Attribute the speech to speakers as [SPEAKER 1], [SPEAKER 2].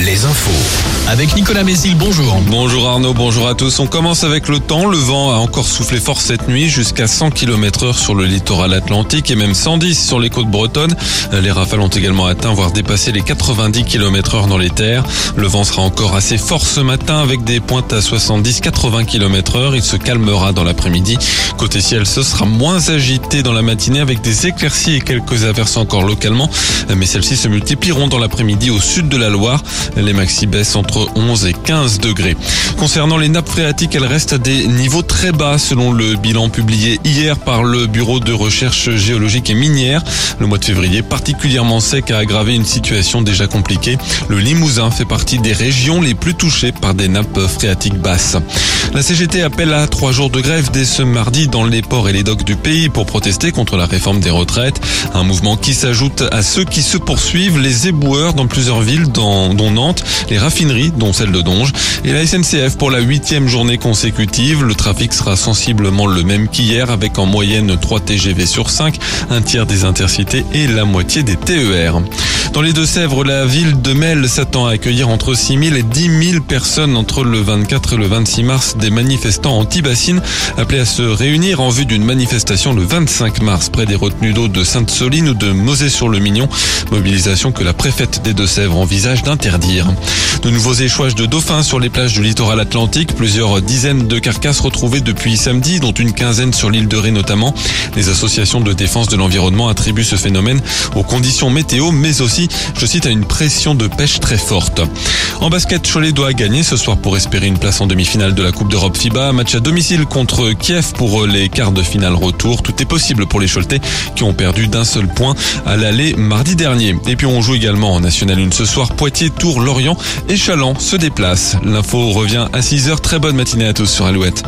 [SPEAKER 1] Les infos.
[SPEAKER 2] Avec Nicolas Mézil, bonjour.
[SPEAKER 3] Bonjour Arnaud, bonjour à tous. On commence avec le temps. Le vent a encore soufflé fort cette nuit jusqu'à 100 km heure sur le littoral atlantique et même 110 sur les côtes bretonnes. Les rafales ont également atteint, voire dépassé les 90 km heure dans les terres. Le vent sera encore assez fort ce matin avec des pointes à 70-80 km heure. Il se calmera dans l'après-midi. Côté ciel, ce sera moins agité dans la matinée avec des éclaircies et quelques averses encore localement. Mais celles-ci se multiplieront dans l'après-midi au sud de la Loire. Les maxi baissent entre 11 et 15 degrés. Concernant les nappes phréatiques, elles restent à des niveaux très bas selon le bilan publié hier par le Bureau de recherche géologique et minière. Le mois de février, particulièrement sec, a aggravé une situation déjà compliquée. Le Limousin fait partie des régions les plus touchées par des nappes phréatiques basses. La CGT appelle à trois jours de grève dès ce mardi dans les ports et les docks du pays pour protester contre la réforme des retraites. Un mouvement qui s'ajoute à ceux qui se poursuivent, les éboueurs dans plusieurs villes, dont Nantes, les raffineries, dont celle de Donge, et la SNCF pour la huitième journée consécutive. Le trafic sera sensiblement le même qu'hier, avec en moyenne 3 TGV sur 5, un tiers des intercités et la moitié des TER. Dans les Deux-Sèvres, la ville de Mel s'attend à accueillir entre 6 000 et 10 000 personnes entre le 24 et le 26 mars des manifestants anti-bassines appelés à se réunir en vue d'une manifestation le 25 mars près des retenues d'eau de Sainte-Soline ou de Mosée-sur-le-Mignon. Mobilisation que la préfète des Deux-Sèvres envisage d'interdire. De nouveaux échouages de dauphins sur les plages du littoral atlantique. Plusieurs dizaines de carcasses retrouvées depuis samedi, dont une quinzaine sur l'île de Ré notamment. Les associations de défense de l'environnement attribuent ce phénomène aux conditions météo, mais je cite, à une pression de pêche très forte. En basket, Cholet doit gagner ce soir pour espérer une place en demi-finale de la Coupe d'Europe FIBA. Match à domicile contre Kiev pour les quarts de finale retour. Tout est possible pour les Choletais qui ont perdu d'un seul point à l'aller mardi dernier. Et puis on joue également en National 1 ce soir. Poitiers, Tours, Lorient et Chaland se déplacent. L'info revient à 6h. Très bonne matinée à tous sur Alouette.